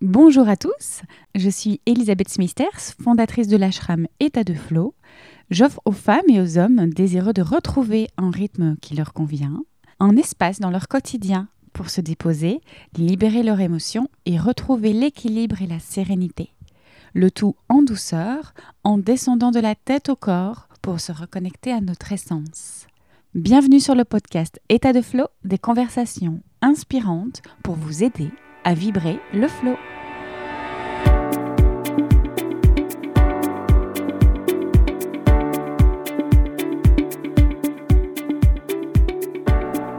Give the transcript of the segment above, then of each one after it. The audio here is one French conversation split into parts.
Bonjour à tous, je suis Elisabeth Smithers, fondatrice de l'ashram État de Flow. J'offre aux femmes et aux hommes désireux de retrouver un rythme qui leur convient, un espace dans leur quotidien pour se déposer, libérer leurs émotions et retrouver l'équilibre et la sérénité. Le tout en douceur, en descendant de la tête au corps pour se reconnecter à notre essence. Bienvenue sur le podcast État de Flow, des conversations inspirantes pour vous aider à vibrer le flow.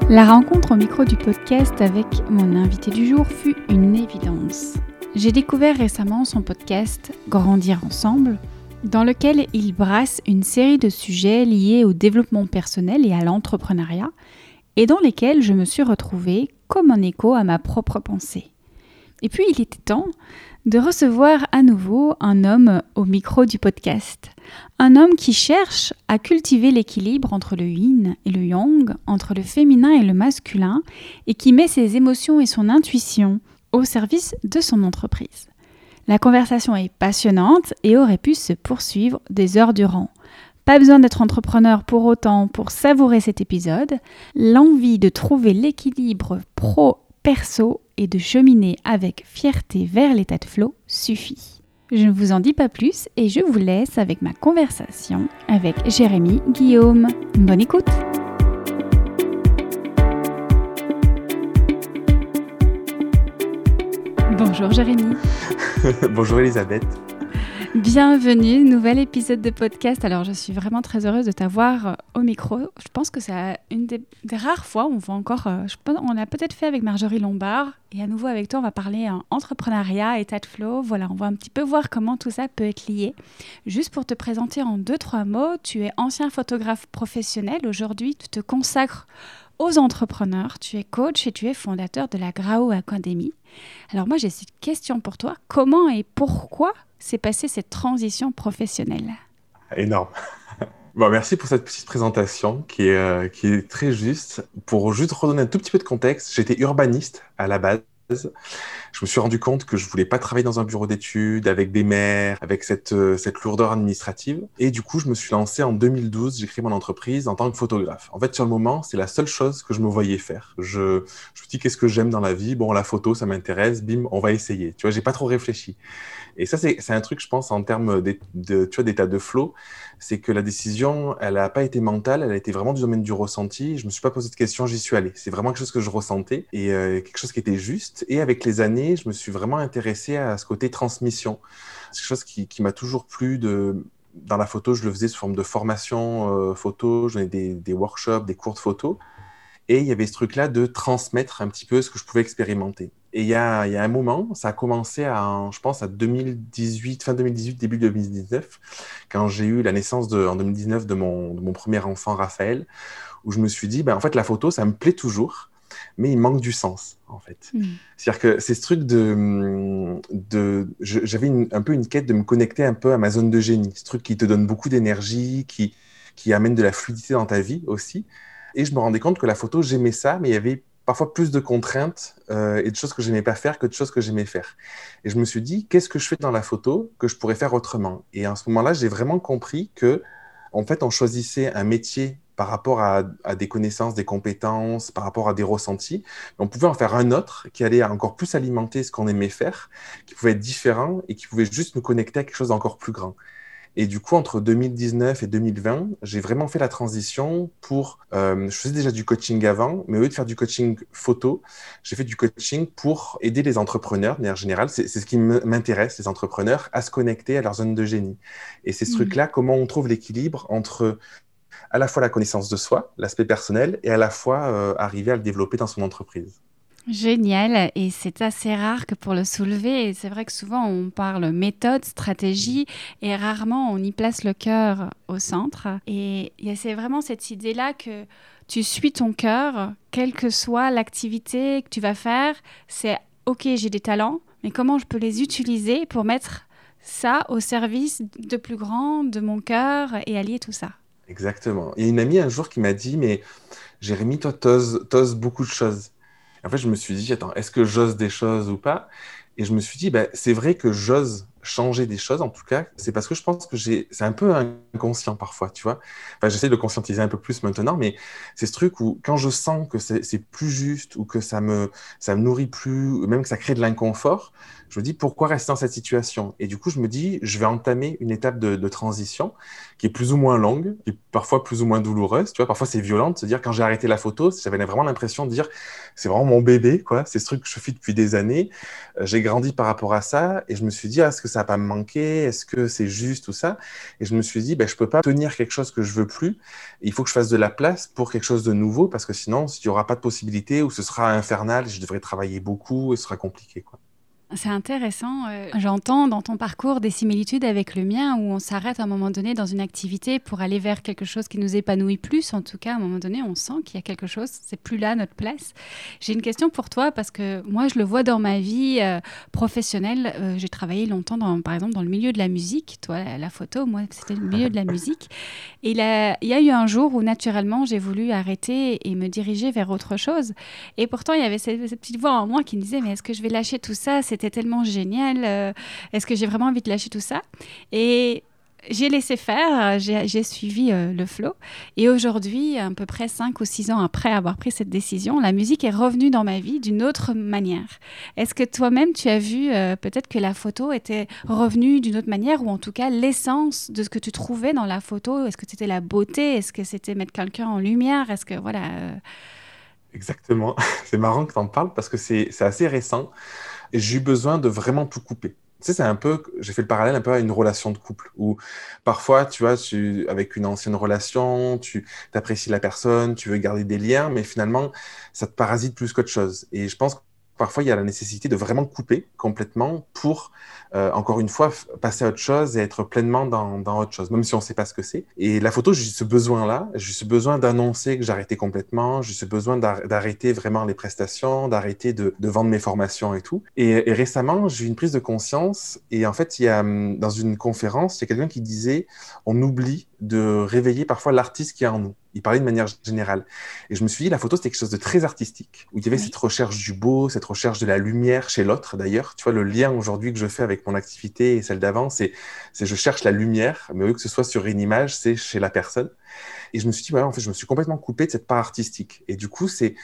La rencontre au micro du podcast avec mon invité du jour fut une évidence. J'ai découvert récemment son podcast Grandir ensemble, dans lequel il brasse une série de sujets liés au développement personnel et à l'entrepreneuriat, et dans lesquels je me suis retrouvée comme un écho à ma propre pensée. Et puis il était temps de recevoir à nouveau un homme au micro du podcast. Un homme qui cherche à cultiver l'équilibre entre le yin et le yang, entre le féminin et le masculin, et qui met ses émotions et son intuition au service de son entreprise. La conversation est passionnante et aurait pu se poursuivre des heures durant. Pas besoin d'être entrepreneur pour autant pour savourer cet épisode. L'envie de trouver l'équilibre pro-perso et de cheminer avec fierté vers l'état de flow suffit. Je ne vous en dis pas plus et je vous laisse avec ma conversation avec Jérémy Guillaume. Bonne écoute Bonjour Jérémy. Bonjour Elisabeth. Bienvenue, nouvel épisode de podcast. Alors, je suis vraiment très heureuse de t'avoir euh, au micro. Je pense que c'est une des, rares fois où on va encore. Euh, on a peut-être fait avec Marjorie Lombard. Et à nouveau avec toi, on va parler en entrepreneuriat, état de flow. Voilà, on va un petit peu voir comment tout ça peut être lié. Juste pour te présenter en deux, trois mots, tu es ancien photographe professionnel. Aujourd'hui, tu te consacres aux entrepreneurs. Tu es coach et tu es fondateur de la Grao Academy. Alors moi, j'ai cette question pour toi. Comment et pourquoi s'est passée cette transition professionnelle? Énorme. Bon, merci pour cette petite présentation qui est, euh, qui est très juste. Pour juste redonner un tout petit peu de contexte, j'étais urbaniste à la base je me suis rendu compte que je voulais pas travailler dans un bureau d'études avec des maires, avec cette, euh, cette lourdeur administrative. Et du coup, je me suis lancé en 2012, j'ai créé mon entreprise en tant que photographe. En fait, sur le moment, c'est la seule chose que je me voyais faire. Je, je me dis, qu'est-ce que j'aime dans la vie? Bon, la photo, ça m'intéresse, bim, on va essayer. Tu vois, j'ai pas trop réfléchi. Et ça, c'est un truc, je pense, en termes d'état de, de flow, c'est que la décision, elle n'a pas été mentale, elle a été vraiment du domaine du ressenti. Je me suis pas posé de questions, j'y suis allé. C'est vraiment quelque chose que je ressentais et euh, quelque chose qui était juste. Et avec les années, je me suis vraiment intéressé à ce côté transmission. C'est quelque chose qui, m'a toujours plu dans la photo, je le faisais sous forme de formation euh, photo, je donnais des, workshops, des cours de photo. Et il y avait ce truc-là de transmettre un petit peu ce que je pouvais expérimenter. Et il y a, un moment, ça a commencé à, je pense, à 2018, fin 2018, début 2019, quand j'ai eu la naissance en 2019 de mon, de mon premier enfant, Raphaël, où je me suis dit, ben, en fait, la photo, ça me plaît toujours, mais il manque du sens, en fait. Mm. C'est-à-dire que c'est ce truc de... de J'avais un peu une quête de me connecter un peu à ma zone de génie, ce truc qui te donne beaucoup d'énergie, qui, qui amène de la fluidité dans ta vie aussi. Et je me rendais compte que la photo, j'aimais ça, mais il y avait parfois plus de contraintes euh, et de choses que j'aimais pas faire que de choses que j'aimais faire. Et je me suis dit, qu'est-ce que je fais dans la photo que je pourrais faire autrement? Et à ce moment-là, j'ai vraiment compris que, en fait, on choisissait un métier par rapport à, des connaissances, des compétences, par rapport à des ressentis. On pouvait en faire un autre qui allait encore plus alimenter ce qu'on aimait faire, qui pouvait être différent et qui pouvait juste nous connecter à quelque chose d'encore plus grand. Et du coup, entre 2019 et 2020, j'ai vraiment fait la transition pour. Euh, je faisais déjà du coaching avant, mais au lieu de faire du coaching photo, j'ai fait du coaching pour aider les entrepreneurs, de manière générale. C'est ce qui m'intéresse, les entrepreneurs, à se connecter à leur zone de génie. Et c'est ce mmh. truc-là, comment on trouve l'équilibre entre à la fois la connaissance de soi, l'aspect personnel, et à la fois euh, arriver à le développer dans son entreprise. Génial, et c'est assez rare que pour le soulever, c'est vrai que souvent on parle méthode, stratégie, et rarement on y place le cœur au centre. Et c'est vraiment cette idée-là que tu suis ton cœur, quelle que soit l'activité que tu vas faire, c'est ok, j'ai des talents, mais comment je peux les utiliser pour mettre ça au service de plus grand, de mon cœur, et allier tout ça? Exactement. Il y a une amie un jour qui m'a dit, mais Jérémy, toi, t'oses beaucoup de choses en fait, je me suis dit, attends, est-ce que j'ose des choses ou pas? Et je me suis dit, bah, c'est vrai que j'ose changer des choses, en tout cas, c'est parce que je pense que j'ai, c'est un peu inconscient parfois, tu vois. Enfin, j'essaie de conscientiser un peu plus maintenant, mais c'est ce truc où quand je sens que c'est plus juste ou que ça me, ça me nourrit plus, même que ça crée de l'inconfort, je me dis pourquoi rester dans cette situation? Et du coup, je me dis, je vais entamer une étape de, transition qui est plus ou moins longue, qui est parfois plus ou moins douloureuse. Tu vois, parfois c'est violent de se dire quand j'ai arrêté la photo, j'avais vraiment l'impression de dire c'est vraiment mon bébé, quoi. C'est ce truc que je fais depuis des années. Euh, j'ai grandi par rapport à ça et je me suis dit, ah, est-ce que ça va pas me manquer? Est-ce que c'est juste tout ça? Et je me suis dit, ben, je peux pas tenir quelque chose que je veux plus. Il faut que je fasse de la place pour quelque chose de nouveau parce que sinon, il n'y aura pas de possibilité ou ce sera infernal, je devrais travailler beaucoup et ce sera compliqué, quoi. C'est intéressant. Euh, j'entends dans ton parcours des similitudes avec le mien où on s'arrête à un moment donné dans une activité pour aller vers quelque chose qui nous épanouit plus. En tout cas, à un moment donné, on sent qu'il y a quelque chose, c'est plus là notre place. J'ai une question pour toi parce que moi, je le vois dans ma vie euh, professionnelle. Euh, j'ai travaillé longtemps, par exemple, dans le milieu de la musique. Toi, la, photo, moi, c'était le milieu de la musique. Et il y a eu un jour où, naturellement, j'ai voulu arrêter et me diriger vers autre chose. Et pourtant, il y avait cette petite voix en moi qui me disait, mais est-ce que je vais lâcher tout ça c'était tellement génial. Euh, est-ce que j'ai vraiment envie de lâcher tout ça? Et j'ai laissé faire, j'ai suivi euh, le flow. Et aujourd'hui, à peu près 5 ou 6 ans après avoir pris cette décision, la musique est revenue dans ma vie d'une autre manière. Est-ce que toi-même, tu as vu euh, peut-être que la photo était revenue d'une autre manière, ou en tout cas l'essence de ce que tu trouvais dans la photo? Est-ce que c'était la beauté? Est-ce que c'était mettre quelqu'un en lumière? Est-ce que, voilà... Exactement. C'est marrant que tu en parles parce que c'est assez récent et j'ai eu besoin de vraiment tout couper. Tu sais, c'est un peu, j'ai fait le parallèle un peu à une relation de couple où parfois, tu vois, tu, avec une ancienne relation, tu apprécies la personne, tu veux garder des liens, mais finalement, ça te parasite plus qu'autre chose. Et je pense parfois, il y a la nécessité de vraiment couper complètement pour euh, encore une fois, passer à autre chose et être pleinement dans, dans autre chose, même si on ne sait pas ce que c'est. Et la photo, j'ai ce besoin-là, j'ai ce besoin d'annoncer que j'arrêtais complètement, j'ai ce besoin d'arrêter vraiment les prestations, d'arrêter de, de, vendre mes formations et tout. Et, et récemment, j'ai eu une prise de conscience et en fait, il y a, hum, dans une conférence, il y a quelqu'un qui disait, on oublie de réveiller parfois l'artiste qui est en nous. Il parlait de manière générale. Et je me suis dit, la photo, c'était quelque chose de très artistique, où il y avait cette recherche du beau, cette recherche de la lumière chez l'autre, d'ailleurs. Tu vois, le lien aujourd'hui que je fais avec mon activité et celle d'avant, c'est je cherche la lumière, mais au lieu que ce soit sur une image, c'est chez la personne. Et je me suis dit, en fait, je me suis complètement coupé de cette part artistique. Et du coup, c'est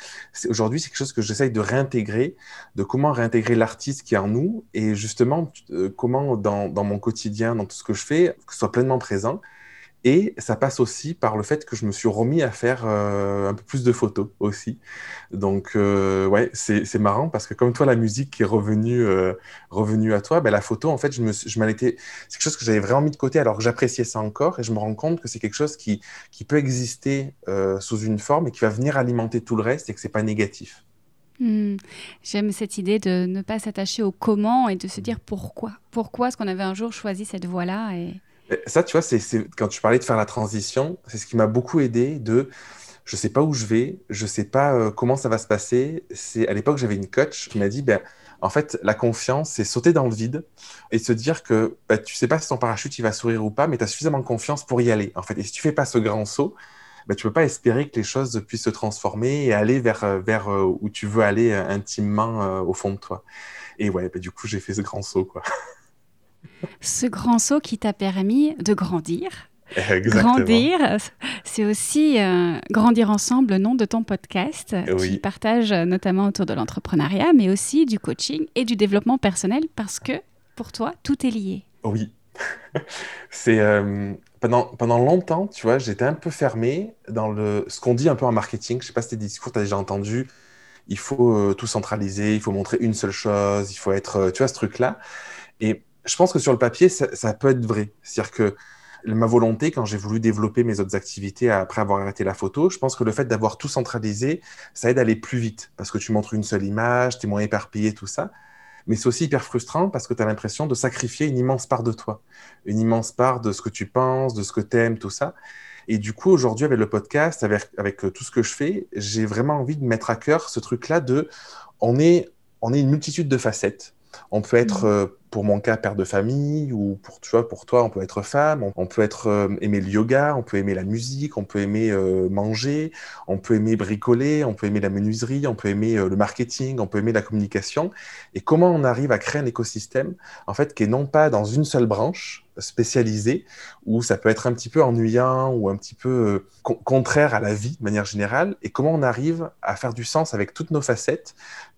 aujourd'hui, c'est quelque chose que j'essaye de réintégrer, de comment réintégrer l'artiste qui est en nous, et justement, euh, comment dans, dans mon quotidien, dans tout ce que je fais, que ce soit pleinement présent. Et ça passe aussi par le fait que je me suis remis à faire euh, un peu plus de photos aussi. Donc, euh, ouais, c'est marrant parce que comme toi, la musique qui est revenue, euh, revenue à toi, ben, la photo, en fait, je me, je été... c'est quelque chose que j'avais vraiment mis de côté alors que j'appréciais ça encore. Et je me rends compte que c'est quelque chose qui, qui peut exister sous une forme et qui va venir alimenter tout le reste et que c'est pas négatif. Hmm. J'aime cette idée de ne pas s'attacher au comment et de se dire pourquoi. Pourquoi est-ce qu'on avait un jour choisi cette voie-là et... Ça, tu vois, c'est quand tu parlais de faire la transition, c'est ce qui m'a beaucoup aidé de je sais pas où je vais, je sais pas euh, comment ça va se passer. C'est à l'époque j'avais une coach qui m'a dit ben en fait la confiance c'est sauter dans le vide et se dire que ben, tu sais pas si ton parachute il va sourire ou pas, mais tu as suffisamment de confiance pour y aller. En fait, et si tu fais pas ce grand saut, ben, tu peux pas espérer que les choses puissent se transformer et aller vers euh, vers euh, où tu veux aller intimement au fond de toi. Et ouais, ben, du coup j'ai fait ce grand saut quoi. ce grand saut qui t'a permis de grandir. Grandir, c'est aussi euh, Grandir ensemble, le nom de ton podcast, qui partage notamment autour de l'entrepreneuriat, mais aussi du coaching et du développement personnel, parce que pour toi, tout est lié. Oui. c'est euh, pendant, pendant longtemps, tu vois, j'étais un peu fermé dans le, ce qu'on dit un peu en marketing. Je sais pas si tes discours, tu as déjà entendu. Il faut euh, tout centraliser, il faut montrer une seule chose, il faut être, tu vois, ce truc-là. Et je pense que sur le papier, ça, peut être vrai. C'est-à-dire que ma volonté, quand j'ai voulu développer mes autres activités après avoir arrêté la photo, je pense que le fait d'avoir tout centralisé, ça aide à aller plus vite parce que tu montres une seule image, tu es moins éparpillé, tout ça. Mais c'est aussi hyper frustrant parce que tu as l'impression de sacrifier une immense part de toi, une immense part de ce que tu penses, de ce que tu aimes, tout ça. Et du coup, aujourd'hui, avec le podcast, avec, avec tout ce que je fais, j'ai vraiment envie de mettre à cœur ce truc-là de on est, on est une multitude de facettes On peut être, mmh. pour mon cas, père de famille, ou pour, tu vois, pour toi, on peut être femme, on, peut être aimer le yoga, on peut aimer la musique, on peut aimer manger, on peut aimer bricoler, on peut aimer la menuiserie, on peut aimer le marketing, on peut aimer la communication. Et comment on arrive à créer un écosystème, en fait, qui est non pas dans une seule branche, spécialisé où ça peut être un petit peu ennuyant ou un petit peu euh, contraire à la vie de manière générale et comment on arrive à faire du sens avec toutes nos facettes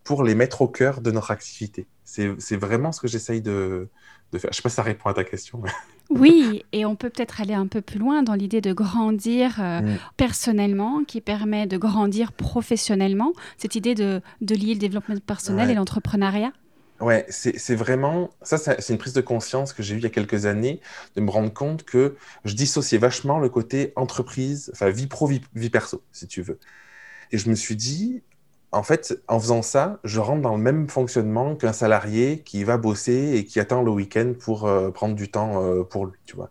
pour les mettre au cœur de notre activité. C'est vraiment ce que j'essaye de, de, faire. Je ne sais pas si ça répond à ta question. Oui, et on peut peut-être aller un peu plus loin dans l'idée de grandir euh, mm. personnellement, qui permet de grandir professionnellement, cette idée de, de lier le développement personnel et l'entrepreneuriat. Ouais, c'est vraiment. Ça, c'est une prise de conscience que j'ai eue il y a quelques années, de me rendre compte que je dissociais vachement le côté entreprise, enfin vie pro, vie, perso, si tu veux. Et je me suis dit, en fait, en faisant ça, je rentre dans le même fonctionnement qu'un salarié qui va bosser et qui attend le week-end pour euh, prendre du temps euh, pour lui, tu vois.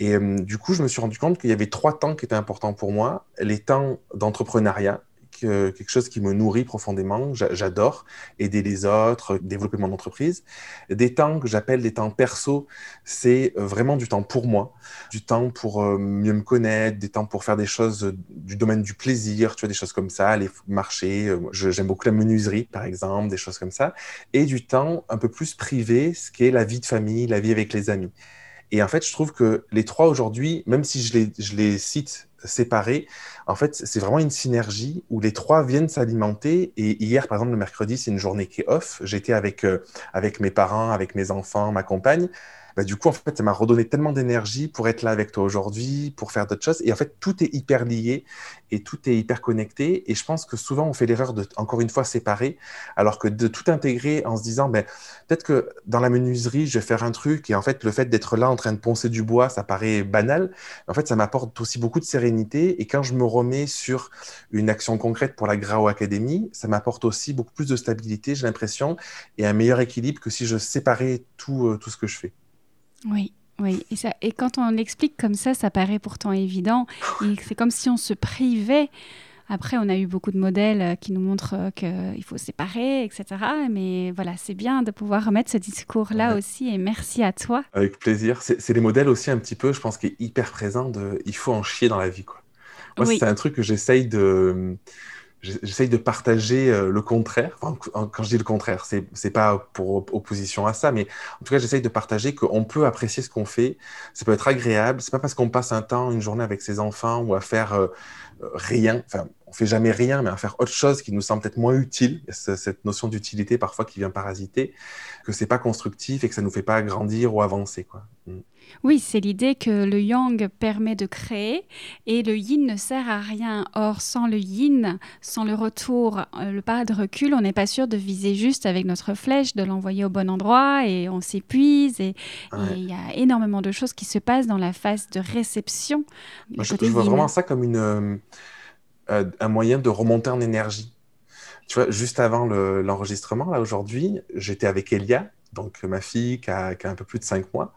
Et euh, du coup, je me suis rendu compte qu'il y avait trois temps qui étaient importants pour moi. Les temps d'entrepreneuriat, quelque chose qui me nourrit profondément. J'adore aider les autres, développer mon entreprise. Des temps que j'appelle des temps perso, c'est vraiment du temps pour moi, du temps pour euh, mieux me connaître, des temps pour faire des choses du domaine du plaisir, tu vois, des choses comme ça, aller marcher. Euh, j'aime beaucoup la menuiserie, par exemple, des choses comme ça. Et du temps un peu plus privé, ce qui est la vie de famille, la vie avec les amis. Et en fait, je trouve que les trois aujourd'hui, même si je les cite séparés. En fait, c'est vraiment une synergie où les trois viennent s'alimenter. Et hier, par exemple, le mercredi, c'est une journée qui est off. J'étais avec, euh, avec mes parents, avec mes enfants, ma compagne. Bah, du coup, en fait, ça m'a redonné tellement d'énergie pour être là avec toi aujourd'hui, pour faire d'autres choses. Et en fait, tout est hyper lié et tout est hyper connecté. Et je pense que souvent, on fait l'erreur de, encore une fois, séparer, alors que de tout intégrer en se disant, ben, peut-être que dans la menuiserie, je vais faire un truc. Et en fait, le fait d'être là en train de poncer du bois, ça paraît banal. En fait, ça m'apporte aussi beaucoup de sérénité. Et quand je me remets sur une action concrète pour la Grau Academy, ça m'apporte aussi beaucoup plus de stabilité, j'ai l'impression, et un meilleur équilibre que si je séparais tout, euh, tout ce que je fais. Oui, oui. Et, ça, et quand on l'explique comme ça, ça paraît pourtant évident. C'est comme si on se privait. Après, on a eu beaucoup de modèles euh, qui nous montrent euh, qu'il faut séparer, etc. Mais voilà, c'est bien de pouvoir remettre ce discours-là aussi. Et merci à toi. Avec plaisir. C'est les modèles aussi un petit peu, je pense, qui est hyper présent de il faut en chier dans la vie. Quoi. Moi, c'est un truc que j'essaye de j'essaye de partager euh, le contraire. quand je dis le contraire, c'est n'est pas pour opposition à ça, mais en tout cas, j'essaye de partager qu'on peut apprécier ce qu'on fait. Ça peut être agréable. C'est pas parce qu'on passe un temps, une journée avec ses enfants ou à faire euh, euh, rien. Enfin, on fait jamais rien, mais à faire autre chose qui nous semble peut-être moins utile. cette notion d'utilité parfois qui vient parasiter, que c'est pas constructif et que ça nous fait pas grandir ou avancer, quoi. Mm. Oui, c'est l'idée que le yang permet de créer et le yin ne sert à rien. Or, sans le yin, sans le retour, euh, le pas de recul, on n'est pas sûr de viser juste avec notre flèche, de l'envoyer au bon endroit et on s'épuise. Et il y a énormément de choses qui se passent dans la phase de réception. je, vois vraiment ça comme une, euh, un moyen de remonter en énergie. Tu vois, juste avant l'enregistrement, là aujourd'hui, j'étais avec Elia, donc ma fille qui a, un peu plus de 5 mois.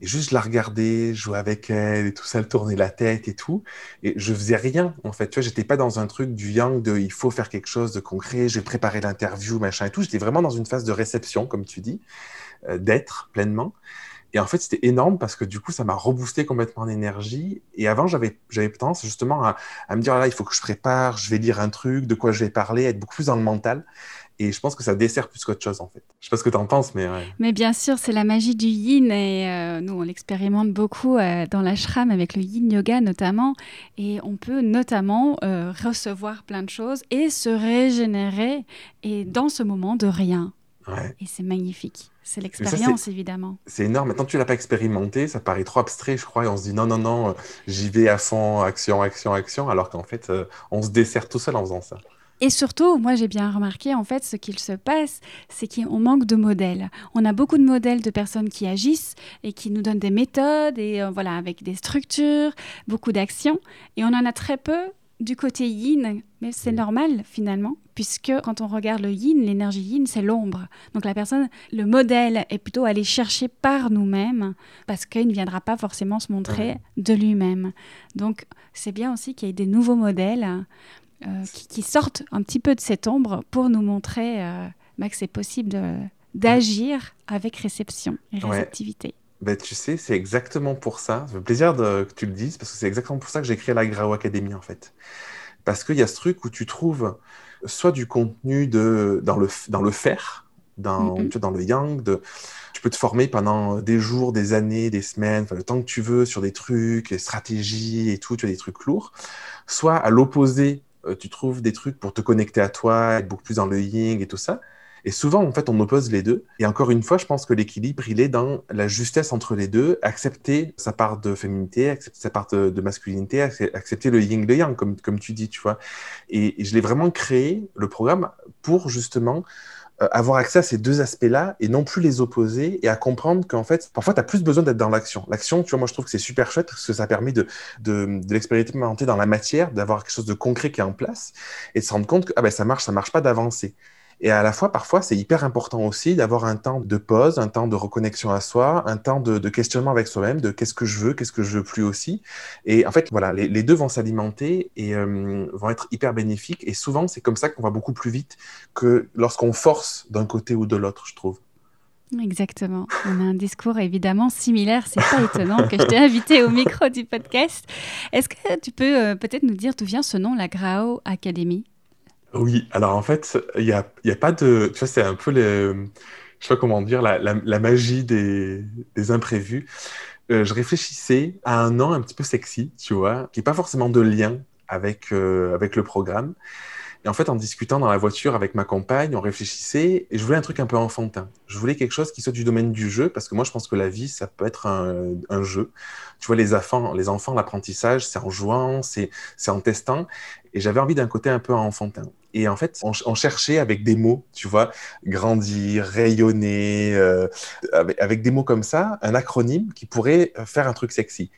Et juste, je la regardais, jouer avec elle et tout ça, elle tournait la tête et tout. Et je faisais rien, en fait. Tu vois, j'étais pas dans un truc du yang de il faut faire quelque chose de concret, j'ai préparé l'interview, machin et tout. J'étais vraiment dans une phase de réception, comme tu dis, euh, d'être pleinement. Et en fait, c'était énorme parce que du coup, ça m'a reboosté complètement en énergie. Et avant, j'avais, tendance justement à, me dire, ah là, il faut que je prépare, je vais lire un truc, de quoi je vais parler, être beaucoup plus dans le mental. Et je pense que ça dessert plus qu'autre chose, en fait. Je sais pas ce que tu en penses, mais... Mais bien sûr, c'est la magie du yin. Et euh, nous, on l'expérimente beaucoup euh, dans l'ashram, avec le yin yoga notamment. Et on peut notamment euh, recevoir plein de choses et se régénérer. Et dans ce moment de rien. Ouais. Et c'est magnifique. C'est l'expérience, évidemment. C'est énorme. Maintenant, tu l'as pas expérimenté, ça paraît trop abstrait, je crois, et on se dit non, non, non, j'y vais à fond, action, action, action, alors qu'en fait, on se dessert tout seul en faisant ça. Et surtout, moi j'ai bien remarqué en fait ce qu'il se passe, c'est qu'on manque de modèles. On a beaucoup de modèles de personnes qui agissent et qui nous donnent des méthodes et euh, voilà avec des structures, beaucoup d'actions, et on en a très peu du côté yin, mais c'est normal finalement, puisque quand on regarde le yin, l'énergie yin, c'est l'ombre. Donc la personne, le modèle est plutôt aller chercher par nous-mêmes, parce qu'il ne viendra pas forcément se montrer de lui-même. Donc c'est bien aussi qu'il y ait des nouveaux modèles euh, qui, sortent un petit peu de cette ombre pour nous montrer euh, bah, que c'est possible d'agir avec réception et réceptivité. Ben, tu sais, c'est exactement pour ça. Ça fait plaisir de, que tu le dises, parce que c'est exactement pour ça que j'ai créé la Grau Academy, en fait. Parce qu'il y a ce truc où tu trouves soit du contenu de, dans, le, dans le faire, dans, dans le yang, de, tu peux te former pendant des jours, des années, des semaines, le temps que tu veux sur des trucs, des stratégies et tout, tu as des trucs lourds. Soit à l'opposé, euh, tu trouves des trucs pour te connecter à toi, être beaucoup plus dans le yin et tout ça. Et souvent, en fait, on oppose les deux. Et encore une fois, je pense que l'équilibre, il est dans la justesse entre les deux, accepter sa part de féminité, accepter sa part de, masculinité, accepter le yin, le yang, comme, comme tu dis, tu vois. Et, je l'ai vraiment créé, le programme, pour justement euh, avoir accès à ces deux aspects-là et non plus les opposer et à comprendre qu'en fait, parfois, tu as plus besoin d'être dans l'action. L'action, tu vois, moi, je trouve que c'est super chouette parce que ça permet de, de, de l'expérimenter dans la matière, d'avoir quelque chose de concret qui est en place et de se rendre compte que ah ben, ça marche, ça marche pas d'avancer. Et à la fois, parfois, c'est hyper important aussi d'avoir un temps de pause, un temps de reconnexion à soi, un temps de, questionnement avec soi-même, de qu'est-ce que je veux, qu'est-ce que je veux plus aussi. Et en fait, voilà, les, deux vont s'alimenter et euh, vont être hyper bénéfiques. Et souvent, c'est comme ça qu'on va beaucoup plus vite que lorsqu'on force d'un côté ou de l'autre, je trouve. Exactement. On a un discours évidemment similaire. C'est pas étonnant que je t'ai invité au micro du podcast. Est-ce que tu peux euh, peut-être nous dire d'où vient ce nom, la Grao Academy? Oui, alors en fait, il n'y a, y a pas de. Tu vois, c'est un peu les. Je sais pas comment dire, la, magie des, des imprévus. Euh, je réfléchissais à un nom un petit peu sexy, tu vois, qui n'est pas forcément de lien avec, euh, avec le programme. Et en fait, en discutant dans la voiture avec ma compagne, on réfléchissait et je voulais un truc un peu enfantin. Je voulais quelque chose qui soit du domaine du jeu parce que moi, je pense que la vie, ça peut être un, jeu. Tu vois, les enfants, l'apprentissage, c'est en jouant, c'est en testant. Et j'avais envie d'un côté un peu enfantin. Et en fait, on, cherchait avec des mots, tu vois, grandir, rayonner, euh, avec, des mots comme ça, un acronyme qui pourrait faire un truc sexy.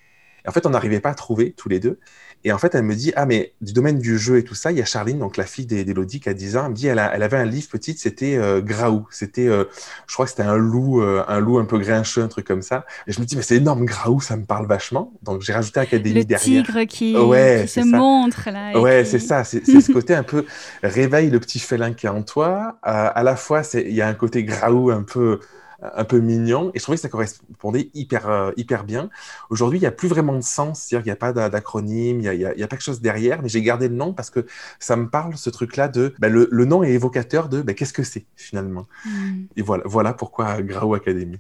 En fait, on n'arrivait pas à trouver tous les deux. Et en fait, elle me dit, ah, mais du domaine du jeu et tout ça, il y a Charline, donc la fille d'Elodie, qui a 10 ans, elle me dit, elle, elle avait un livre petite, c'était euh, Graou. C'était, euh, je crois que c'était un loup, euh, un loup un peu grincheux, un truc comme ça. Et je me dis, mais c'est énorme, Graou, ça me parle vachement. Donc j'ai rajouté Académie derrière. Le tigre qui, ouais, qui se montre là. Ouais, c'est ça. C'est ce côté un peu réveille le petit félin qui est en toi. à la fois, il y a un côté Graou un peu un peu mignon. Et je trouvais que ça correspondait hyper, euh, hyper bien. Aujourd'hui, il n'y a plus vraiment de sens, c'est-à-dire qu'il n'y a pas d'acronyme, il n'y a, a, pas quelque chose derrière, mais j'ai gardé le nom parce que ça me parle, ce truc-là, de bah, le, le, nom est évocateur de bah, qu'est-ce que c'est finalement. Hmm. Et voilà, voilà pourquoi Grau Academy.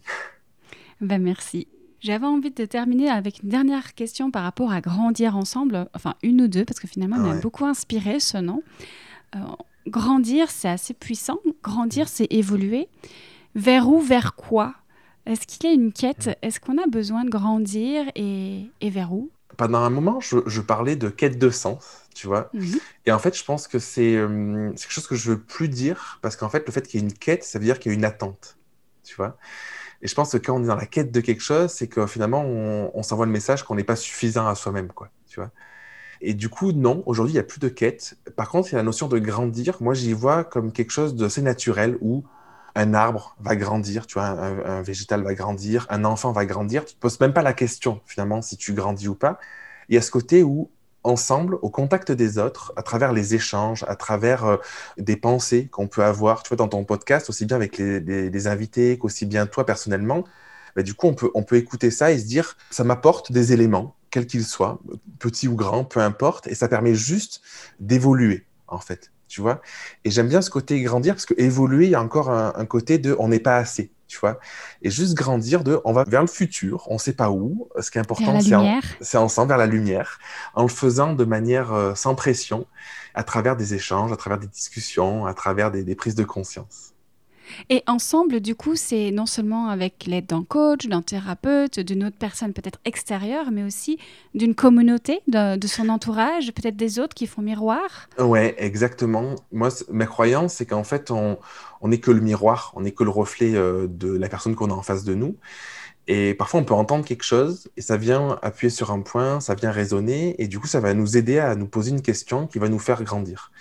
Ben, merci. J'avais envie de terminer avec une dernière question par rapport à grandir ensemble, enfin une ou deux, parce que finalement, on m'a beaucoup inspiré ce nom. Euh, grandir, c'est assez puissant. Grandir, c'est évoluer. Vers où, vers quoi? Est-ce qu'il y a une quête? Est-ce qu'on a besoin de grandir et, vers où? Pendant un moment, je, parlais de quête de sens, tu vois. Mhm. Et en fait, je pense que euh, c'est quelque chose que je veux plus dire parce qu'en fait, le fait qu'il y ait une quête, ça veut dire qu'il y a une attente, tu vois. Et je pense que quand on est dans la quête de quelque chose, c'est que finalement, on, s'envoie le message qu'on n'est pas suffisant à soi-même, quoi, tu vois. Et du coup, non, aujourd'hui, il n'y a plus de quête. Par contre, il y a la notion de grandir. Moi, j'y vois comme quelque chose d'assez naturel où un arbre va grandir, tu vois, un, végétal va grandir, un enfant va grandir. Tu ne te poses même pas la question, finalement, si tu grandis ou pas. Il y a ce côté où, ensemble, au contact des autres, à travers les échanges, à travers euh, des pensées qu'on peut avoir, tu vois, dans ton podcast, aussi bien avec les, invités qu'aussi bien toi personnellement, bah, du coup, on peut, on peut écouter ça et se dire, ça m'apporte des éléments, quels qu'ils soient, petits ou grands, peu importe, et ça permet juste d'évoluer, en fait tu vois. Et j'aime bien ce côté grandir parce que évoluer, il y a encore un, côté de on n'est pas assez, tu vois. Et juste grandir de on va vers le futur, on ne sait pas où. Ce qui est important, c'est ensemble vers la lumière, en le faisant de manière euh, sans pression, à travers des échanges, à travers des discussions, à travers des prises de conscience. Et ensemble, du coup, c'est non seulement avec l'aide d'un coach, d'un thérapeute, d'une autre personne peut-être extérieure, mais aussi d'une communauté, de, son entourage, peut-être des autres qui font miroir. Ouais, exactement. Moi, ma croyance, c'est qu'en fait, on n'est que le miroir, on n'est que le reflet euh, de la personne qu'on a en face de nous. Et parfois, on peut entendre quelque chose et ça vient appuyer sur un point, ça vient résonner et du coup, ça va nous aider à nous poser une question qui va nous faire grandir.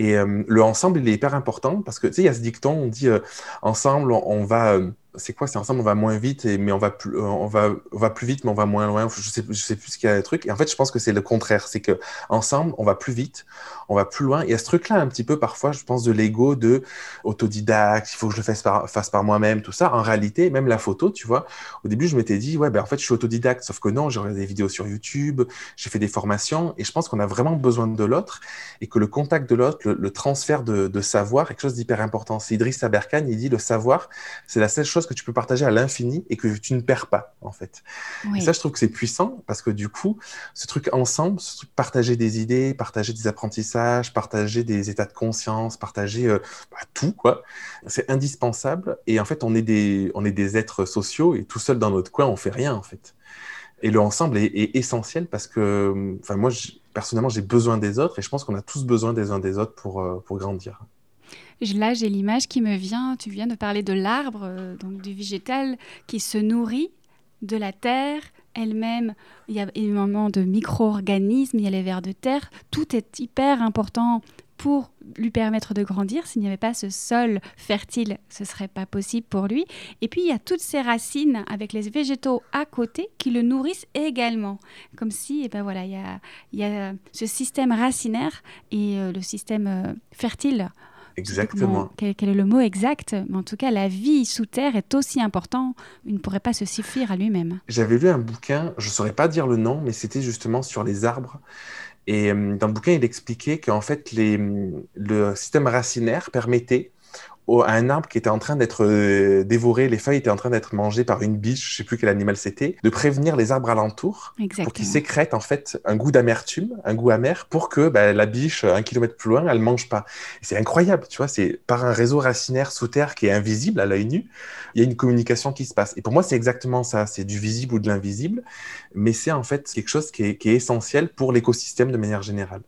Et euh, le ensemble, il est hyper important parce que, tu sais, il y a ce dicton, on dit euh, ensemble, on, va, euh, c'est quoi C'est ensemble, on va moins vite, mais on va, plus, va, on va plus vite, mais on va moins loin. Je sais, sais plus ce qu'il y a le truc. Et en fait, je pense que c'est le contraire. C'est que ensemble, on va plus vite, on va plus loin. Il y a ce truc-là un petit peu parfois, je pense, de l'ego, de autodidacte, il faut que je le fasse par, fasse par moi-même, tout ça. En réalité, même la photo, tu vois, au début, je m'étais dit, ouais, ben en fait, je suis autodidacte. Sauf que non, j'ai regardé des vidéos sur YouTube, j'ai fait des formations, et je pense qu'on a vraiment besoin de l'autre, et que le contact de l'autre, le, transfert de, de, savoir est quelque chose d'hyper important. C'est Idriss Aberkan, il dit, le savoir, c'est la seule chose que tu peux partager à l'infini et que tu ne perds pas, en fait. Et ça, je trouve que c'est puissant parce que du coup, ce truc ensemble, ce truc partager des idées, partager des apprentissages, partager des états de conscience, partager euh, bah, tout, quoi, c'est indispensable. Et en fait, on est, des, on est des êtres sociaux et tout seul dans notre coin, on fait rien, en fait. Et le ensemble est, est essentiel parce que, enfin, moi, personnellement, j'ai besoin des autres et je pense qu'on a tous besoin des uns des autres pour, euh, pour grandir. Là, j'ai l'image qui me vient. Tu viens de parler de l'arbre, euh, donc du végétal qui se nourrit de la terre elle-même. Il y a énormément de micro-organismes, il y a les vers de terre. Tout est hyper important pour lui permettre de grandir. S'il n'y avait pas ce sol fertile, ce serait pas possible pour lui. Et puis il y a toutes ces racines avec les végétaux à côté qui le nourrissent également. Comme si, et eh ben voilà, il y a, ce système racinaire et euh, le système euh, fertile Exactement. quel, est le mot exact Mais en tout cas, la vie sous terre est aussi importante. Il ne pourrait pas se suffire à lui-même. J'avais lu un bouquin, je ne saurais pas dire le nom, mais c'était justement sur les arbres. Et euh, dans le bouquin, il expliquait qu'en fait, les, le système racinaire permettait à un arbre qui était en train d'être euh, dévoré, les feuilles étaient en train d'être mangées par une biche, je sais plus quel animal c'était, de prévenir les arbres alentours pour qu'ils sécrètent en fait un goût d'amertume, un goût amer, pour que bah, la biche, un kilomètre plus loin, elle mange pas. C'est incroyable, tu vois, c'est par un réseau racinaire sous terre qui est invisible à l'œil nu, il y a une communication qui se passe. Et pour moi, c'est exactement ça, c'est du visible ou de l'invisible, mais c'est en fait quelque chose qui est, qui est essentiel pour l'écosystème de manière générale.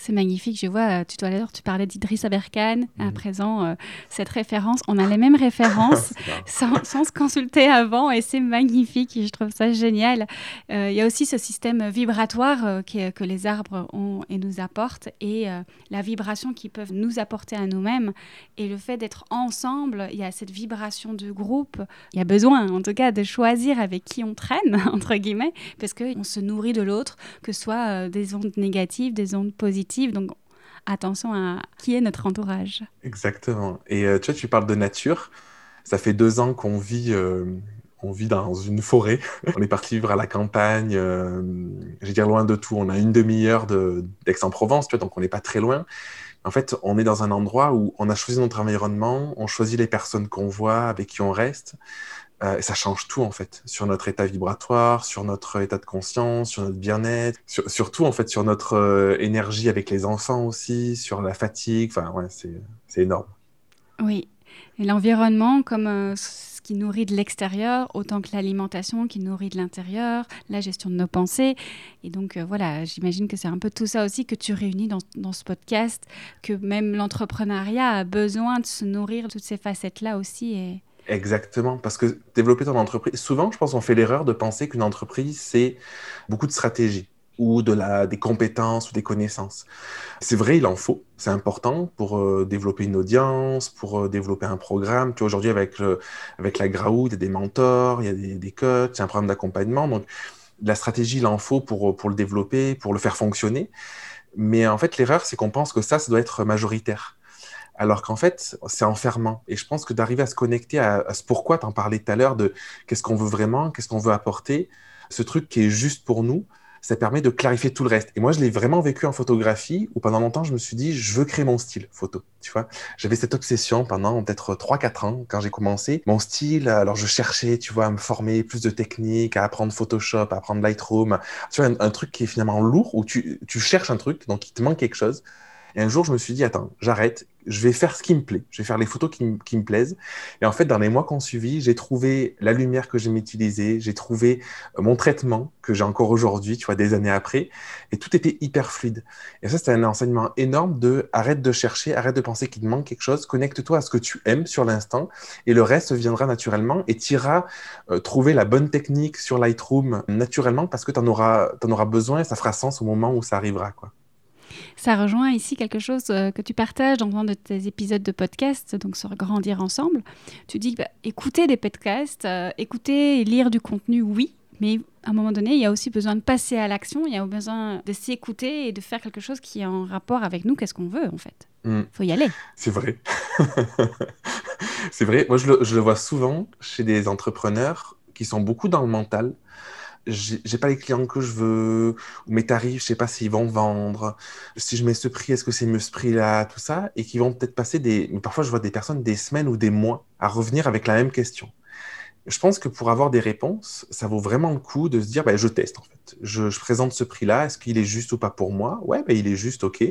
C'est magnifique. Je vois, euh, tout à l'heure, tu parlais d'Idriss Aberkan. À mhm. présent, euh, cette référence, on a les mêmes références sans, se consulter avant et c'est magnifique. je trouve ça génial. Euh, il y a aussi ce système vibratoire que les arbres ont et nous apportent et la vibration qu'ils peuvent nous apporter à nous-mêmes. Et le fait d'être ensemble, il y a cette vibration de groupe. Il y a besoin, en tout cas, de choisir avec qui on traîne, entre guillemets, parce qu'on se nourrit de l'autre, que ce soit des ondes négatives, des ondes positives donc, attention à qui est notre entourage. Exactement. Et euh, tu vois, tu parles de nature. Ça fait deux ans qu'on vit, euh, vit dans une forêt. on est parti vivre à la campagne, euh, je vais dire loin de tout. On a une demi-heure d'Aix-en-Provence, vois, donc on n'est pas très loin. En fait, on est dans un endroit où on a choisi notre environnement, on choisit les personnes qu'on voit, avec qui on reste. Euh, et ça change tout en fait, sur notre état vibratoire, sur notre état de conscience, sur notre bien-être, sur, surtout en fait sur notre euh, énergie avec les enfants aussi, sur la fatigue. Enfin, ouais, c'est énorme. Oui, et l'environnement comme euh, ce qui nourrit de l'extérieur, autant que l'alimentation qui nourrit de l'intérieur, la gestion de nos pensées. Et donc voilà, j'imagine que c'est un peu tout ça aussi que tu réunis dans, dans ce podcast, que même l'entrepreneuriat a besoin de se nourrir de toutes ces facettes-là aussi. Et Exactement, parce que développer ton entreprise, souvent, je pense qu'on fait l'erreur de penser qu'une entreprise, c'est beaucoup de stratégie ou de la, des compétences ou des connaissances. C'est vrai, il en faut, c'est important pour euh, développer une audience, pour euh, développer un programme. Tu aujourd'hui, avec, avec la Graoud, il y a des mentors, il y a des, coachs, il y a un programme d'accompagnement. Donc, la stratégie, il en faut pour, pour le développer, pour le faire fonctionner. Mais en fait, l'erreur, c'est qu'on pense que ça, ça doit être majoritaire alors qu'en fait, c'est enfermant. Et je pense que d'arriver à se connecter à, ce pourquoi tu en parlais tout à l'heure de qu'est-ce qu'on veut vraiment, qu'est-ce qu'on veut apporter, ce truc qui est juste pour nous, ça permet de clarifier tout le reste. Et moi, je l'ai vraiment vécu en photographie, où pendant longtemps, je me suis dit, je veux créer mon style photo. Tu vois, j'avais cette obsession pendant peut-être 3-4 ans quand j'ai commencé. Mon style, alors je cherchais, tu vois, à me former plus de techniques, à apprendre Photoshop, à apprendre Lightroom. Tu vois, un, truc qui est finalement lourd, où tu, tu cherches un truc, donc il te manque quelque chose. Et un jour, je me suis dit, attends, j'arrête, je vais faire ce qui me plaît, je vais faire les photos qui, me plaisent. Et en fait, dans les mois qu'on suivi, j'ai trouvé la lumière que j'aime utiliser, j'ai trouvé euh, mon traitement que j'ai encore aujourd'hui, tu vois, des années après, et tout était hyper fluide. Et ça, c'était un enseignement énorme de arrête de chercher, arrête de penser qu'il te manque quelque chose, connecte-toi à ce que tu aimes sur l'instant, et le reste viendra naturellement, et tu iras euh, trouver la bonne technique sur Lightroom naturellement parce que tu en auras, en auras besoin, et ça fera sens au moment où ça arrivera, quoi. Ça rejoint ici quelque chose euh, que tu partages dans un de tes épisodes de podcast, donc sur Grandir ensemble. Tu dis bah, écouter des podcasts, euh, écouter et lire du contenu, oui, mais à un moment donné, il y a aussi besoin de passer à l'action, il y a besoin de s'écouter et de faire quelque chose qui est en rapport avec nous, qu'est-ce qu'on veut en fait. Il hmm. faut y aller. C'est vrai. c'est vrai. Moi, je le, je le vois souvent chez des entrepreneurs qui sont beaucoup dans le mental j'ai pas les clients que je veux, ou mes tarifs, je sais pas s'ils vont vendre, si je mets ce prix, est-ce que c'est mieux ce prix-là, tout ça, et qui vont peut-être passer des, mais parfois je vois des personnes des semaines ou des mois à revenir avec la même question. Je pense que pour avoir des réponses, ça vaut vraiment le coup de se dire, bah, je teste en fait. Je, présente ce prix-là, est-ce qu'il est juste ou pas pour moi? Ouais, bah, il est juste, ok.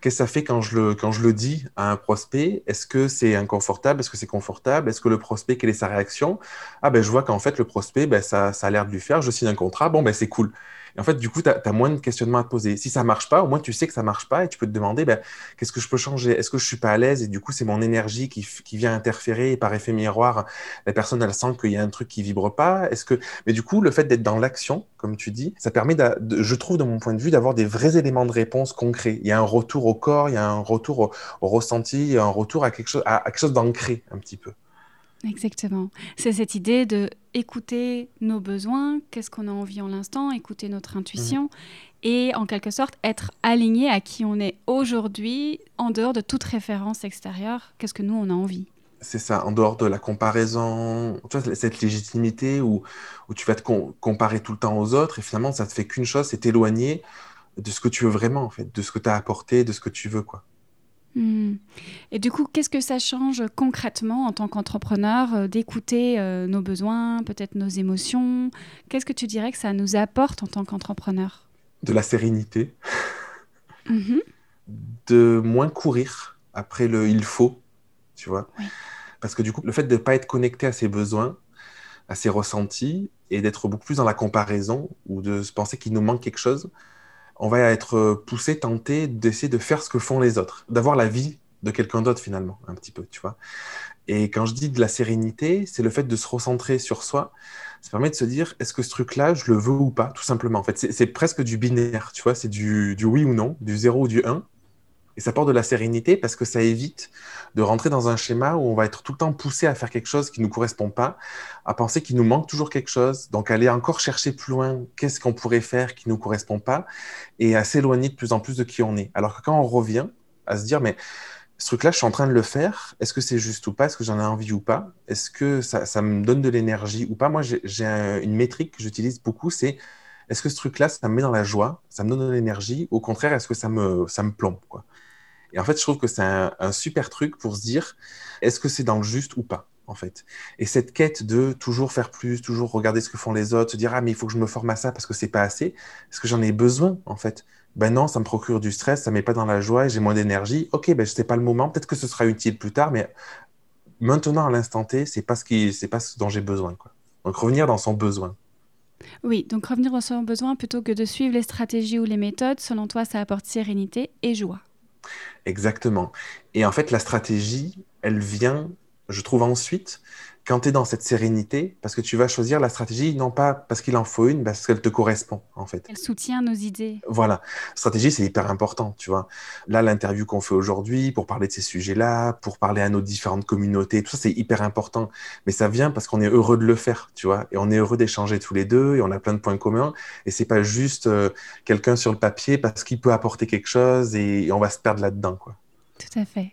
Qu'est-ce que ça fait quand je le, quand je le dis à un prospect Est-ce que c'est inconfortable? Est-ce que c'est confortable? Est-ce que le prospect, quelle est sa réaction? Ah ben je vois qu'en fait le prospect, ben, ça, ça a l'air de lui faire, je signe un contrat, bon ben c'est cool en fait, du coup, tu as, moins de questionnements à te poser. Si ça marche pas, au moins tu sais que ça marche pas et tu peux te demander ben, qu'est-ce que je peux changer? Est-ce que je suis pas à l'aise? Et du coup, c'est mon énergie qui, vient interférer et par effet miroir, la personne, elle sent qu'il y a un truc qui vibre pas Est-ce que... Mais du coup, le fait d'être dans l'action, comme tu dis, ça permet, je trouve, de mon point de vue, d'avoir des vrais éléments de réponse concrets. Il y a un retour au corps, il y a un retour au, ressenti, il y a un retour à quelque chose, à quelque chose d'ancré un petit peu. Exactement. C'est cette idée de écouter nos besoins, qu'est-ce qu'on a envie en l'instant, écouter notre intuition mhm. et en quelque sorte être aligné à qui on est aujourd'hui en dehors de toute référence extérieure, qu'est-ce que nous on a envie. C'est ça, en dehors de la comparaison, tu vois, cette légitimité où, où tu vas te comparer tout le temps aux autres et finalement ça te fait qu'une chose, c'est t'éloigner de ce que tu veux vraiment en fait, de ce que tu as apporté, de ce que tu veux quoi. Hmm. Et du coup, qu'est-ce que ça change concrètement en tant qu'entrepreneur euh, d'écouter euh, nos besoins, peut-être nos émotions? Qu'est-ce que tu dirais que ça nous apporte en tant qu'entrepreneur? De la sérénité, mm-hmm. de moins courir après le il faut, tu vois? Parce que du coup, le fait de ne pas être connecté à ses besoins, à ses ressentis, et d'être beaucoup plus dans la comparaison, ou de se penser qu'il nous manque quelque chose, on va être euh, poussé, tenté d'essayer de faire ce que font les autres, d'avoir la vie de quelqu'un d'autre finalement, un petit peu, tu vois. Et quand je dis de la sérénité, c'est le fait de se recentrer sur soi. Ça permet de se dire, est-ce que ce truc-là, je le veux ou pas, tout simplement. En fait, c'est presque du binaire, tu vois, c'est du, oui ou non, du zéro ou du 1. Et ça porte de la sérénité parce que ça évite de rentrer dans un schéma où on va être tout le temps poussé à faire quelque chose qui ne nous correspond pas, à penser qu'il nous manque toujours quelque chose, donc aller encore chercher plus loin qu'est-ce qu'on pourrait faire qui ne nous correspond pas, et à s'éloigner de plus en plus de qui on est. Alors que quand on revient à se dire, mais ce truc-là, je suis en train de le faire, est-ce que c'est juste ou pas, est-ce que j'en ai envie ou pas, est-ce que ça, me donne de l'énergie ou pas, moi j'ai une métrique que j'utilise beaucoup, c'est est-ce que ce truc-là, ça me met dans la joie, ça me donne de l'énergie, au contraire, est-ce que ça me, ça me plombe quoi et en fait, je trouve que c'est un, super truc pour se dire, est-ce que c'est dans le juste ou pas en fait? Et cette quête de toujours faire plus, toujours regarder ce que font les autres, se dire ah mais il faut que je me forme à ça parce que c'est pas assez, est-ce que j'en ai besoin en fait? Ben non, ça me procure du stress, ça met pas dans la joie et j'ai moins d'énergie. Ok, ben sais pas le moment, peut-être que ce sera utile plus tard, mais maintenant à l'instant T, c'est pas ce qui, c'est pas ce dont j'ai besoin quoi. Donc revenir dans son besoin. Oui, donc revenir dans son besoin plutôt que de suivre les stratégies ou les méthodes, selon toi, ça apporte sérénité et joie. Exactement. Et en fait, la stratégie, elle vient, je trouve, ensuite quand tu es dans cette sérénité, parce que tu vas choisir la stratégie, non pas parce qu'il en faut une, parce qu'elle te correspond, en fait. Elle soutient nos idées. Voilà. Stratégie, c'est hyper important, tu vois. Là, l'interview qu'on fait aujourd'hui, pour parler de ces sujets-là, pour parler à nos différentes communautés, tout ça, c'est hyper important. Mais ça vient parce qu'on est heureux de le faire, tu vois. Et on est heureux d'échanger tous les deux, et on a plein de points communs. Et c'est pas juste euh, quelqu'un sur le papier parce qu'il peut apporter quelque chose et on va se perdre là-dedans, quoi. Tout à fait.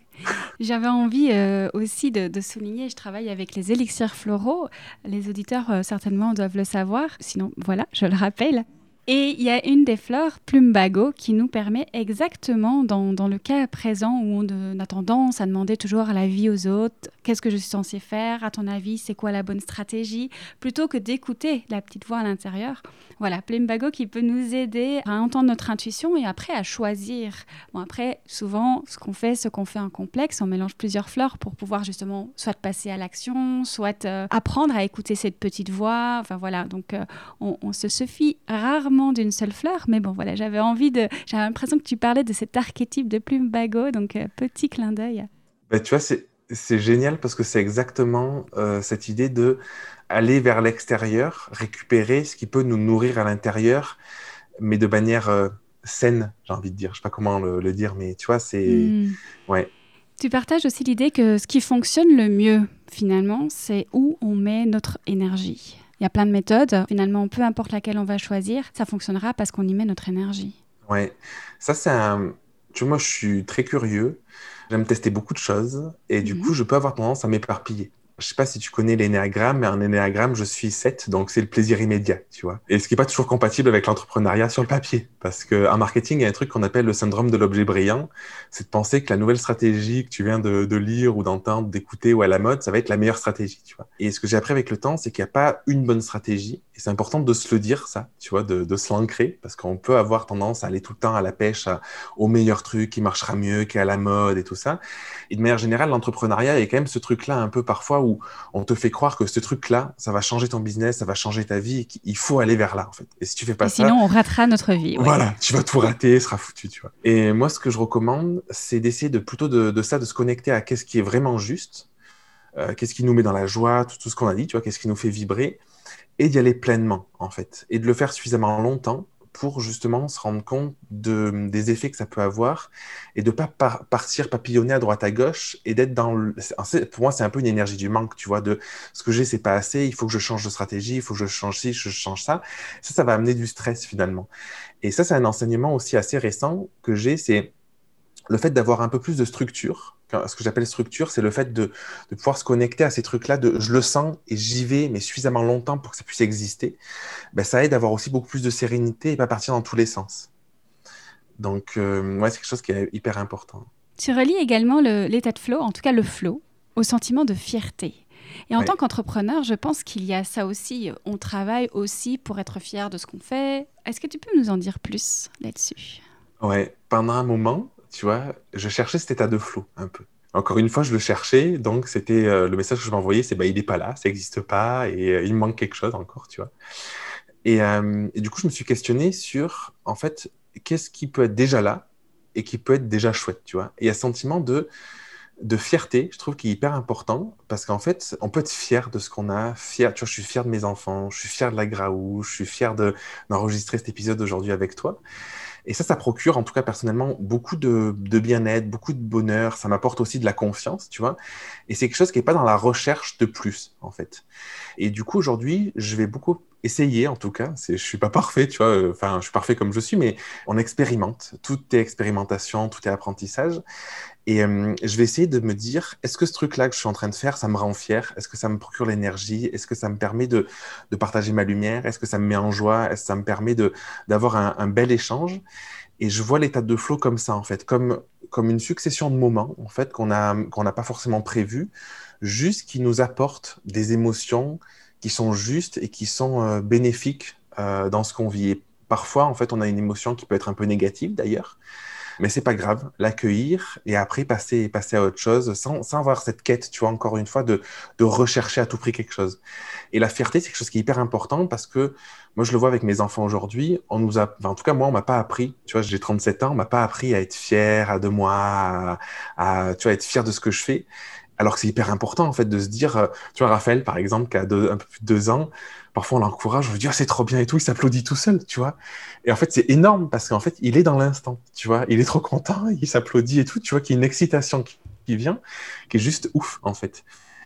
J'avais envie euh, aussi de, souligner, je travaille avec les élixirs floraux. Les auditeurs euh, certainement doivent le savoir, sinon voilà, je le rappelle. Et il y a une des fleurs, plumbago, qui nous permet exactement, dans, dans le cas présent où on, a tendance à demander toujours la vie aux autres, qu'est-ce que je suis censé faire, à ton avis, c'est quoi la bonne stratégie, plutôt que d'écouter la petite voix à l'intérieur. Voilà, plumbago qui peut nous aider à entendre notre intuition et après à choisir. Bon, après, souvent, ce qu'on fait, ce qu'on fait un complexe, on mélange plusieurs fleurs pour pouvoir justement soit passer à l'action, soit euh, apprendre à écouter cette petite voix. Enfin voilà, donc euh, on, on se suffit rarement d'une seule fleur, mais bon, voilà, j'avais envie de. J'avais l'impression que tu parlais de cet archétype de plume bagot, donc euh, petit clin d'œil. Bah, tu vois, c'est génial parce que c'est exactement euh, cette idée de aller vers l'extérieur, récupérer ce qui peut nous nourrir à l'intérieur, mais de manière euh, saine, j'ai envie de dire. Je sais pas comment le, dire, mais tu vois, c'est. Hmm. Ouais. Tu partages aussi l'idée que ce qui fonctionne le mieux, finalement, c'est où on met notre énergie. Il y a plein de méthodes. Finalement, peu importe laquelle on va choisir, ça fonctionnera parce qu'on y met notre énergie. Ouais, ça c'est un. Tu vois, moi, je suis très curieux. J'aime tester beaucoup de choses et du mhm. coup, je peux avoir tendance à m'éparpiller je sais pas si tu connais l'énéagramme, mais un énéagramme, je suis 7, donc c'est le plaisir immédiat, tu vois. Et ce qui est pas toujours compatible avec l'entrepreneuriat sur le papier. Parce qu'en marketing, il y a un truc qu'on appelle le syndrome de l'objet brillant. C'est de penser que la nouvelle stratégie que tu viens de, de lire ou d'entendre, d'écouter ou à la mode, ça va être la meilleure stratégie, tu vois. Et ce que j'ai appris avec le temps, c'est qu'il n'y a pas une bonne stratégie. Et c'est important de se le dire, ça, tu vois, de, de se l'ancrer. Parce qu'on peut avoir tendance à aller tout le temps à la pêche, au meilleur truc qui marchera mieux, qui est à la mode et tout ça. Et de manière générale, l'entrepreneuriat, est quand même ce truc-là un peu parfois où on te fait croire que ce truc-là, ça va changer ton business, ça va changer ta vie, il faut aller vers là, en fait. Et si tu fais pas ça. Sinon, on ratera notre vie. Voilà, tu vas tout rater, ce sera foutu, tu vois. Et moi, ce que je recommande, c'est d'essayer de plutôt de, ça, de se connecter à qu'est-ce qui est vraiment juste, euh, qu'est-ce qui nous met dans la joie, tout, tout ce qu'on a dit, tu vois, qu'est-ce qui nous fait vibrer, et d'y aller pleinement, en fait. Et de le faire suffisamment longtemps pour justement se rendre compte de, des effets que ça peut avoir et de pas partir papillonner à droite à gauche et d'être dans le... pour moi c'est un peu une énergie du manque tu vois de ce que j'ai c'est pas assez il faut que je change de stratégie il faut que je change ci je change ça ça ça va amener du stress finalement et ça c'est un enseignement aussi assez récent que j'ai c'est le fait d'avoir un peu plus de structure ce que j'appelle structure, c'est le fait de, pouvoir se connecter à ces trucs-là, de je le sens et j'y vais, mais suffisamment longtemps pour que ça puisse exister, ben, ça aide à avoir aussi beaucoup plus de sérénité et pas partir dans tous les sens. Donc, euh, ouais, c'est quelque chose qui est hyper important. Tu relis également l'état de flow, en tout cas le flow, au sentiment de fierté. Et en tant qu'entrepreneur, je pense qu'il y a ça aussi. On travaille aussi pour être fier de ce qu'on fait. Est-ce que tu peux nous en dire plus là-dessus? Ouais, pendant un moment, tu vois, je cherchais cet état de flow un peu. Encore une fois, je le cherchais, donc c'était euh, le message que je m'envoyais, c'est bah il n'est pas là, ça n'existe pas et euh, il me manque quelque chose encore, tu vois. Euh, et, du coup, je me suis questionné sur en fait qu'est-ce qui peut être déjà là et qui peut être déjà chouette, tu vois. Il y a ce sentiment de de fierté, je trouve qu'il est hyper important parce qu'en fait, on peut être fier de ce qu'on a, fier, tu vois, je suis fier de mes enfants, je suis fier de la Graou, je suis fier d'enregistrer cet épisode aujourd'hui avec toi. Et ça, ça procure, en tout cas personnellement, beaucoup de, bien-être, beaucoup de bonheur. Ça m'apporte aussi de la confiance, tu vois. Et c'est quelque chose qui n'est pas dans la recherche de plus, en fait. Et du coup, aujourd'hui, je vais beaucoup essayer, en tout cas. Je suis pas parfait, tu vois. Enfin, je suis parfait comme je suis, mais on expérimente. Tout est expérimentation, tout est apprentissage. Et euh, je vais essayer de me dire, est-ce que ce truc-là que je suis en train de faire, ça me rend fier? Est-ce que ça me procure l'énergie? Est-ce que ça me permet de, de partager ma lumière? Est-ce que ça me met en joie? Est-ce que ça me permet d'avoir un, bel échange? Et je vois l'état de flow comme ça, en fait, comme, comme une succession de moments, en fait, qu'on n'a qu'on n'a pas forcément prévu, juste qui nous apportent des émotions qui sont justes et qui sont euh, bénéfiques euh, dans ce qu'on vit. Et parfois, en fait, on a une émotion qui peut être un peu négative, d'ailleurs. Mais c'est pas grave, l'accueillir et après passer, passer à autre chose sans, sans avoir cette quête, tu vois, encore une fois, de, de rechercher à tout prix quelque chose. Et la fierté, c'est quelque chose qui est hyper important parce que moi, je le vois avec mes enfants aujourd'hui. On nous a, en tout cas, moi, on m'a pas appris. Tu vois, j'ai 37 ans, on m'a pas appris à être fier à de moi, à, à, tu vois, être fier de ce que je fais. Alors que c'est hyper important, en fait, de se dire, euh, tu vois, Raphaël, par exemple, qui a un peu plus de deux ans, parfois on l'encourage, on lui dit, ah, c'est trop bien et tout, il s'applaudit tout seul, tu vois. Et en fait, c'est énorme parce qu'en fait, il est dans l'instant, tu vois. Il est trop content, il s'applaudit et tout, tu vois, qu'il y a une excitation qui, vient, qui est juste ouf, en fait.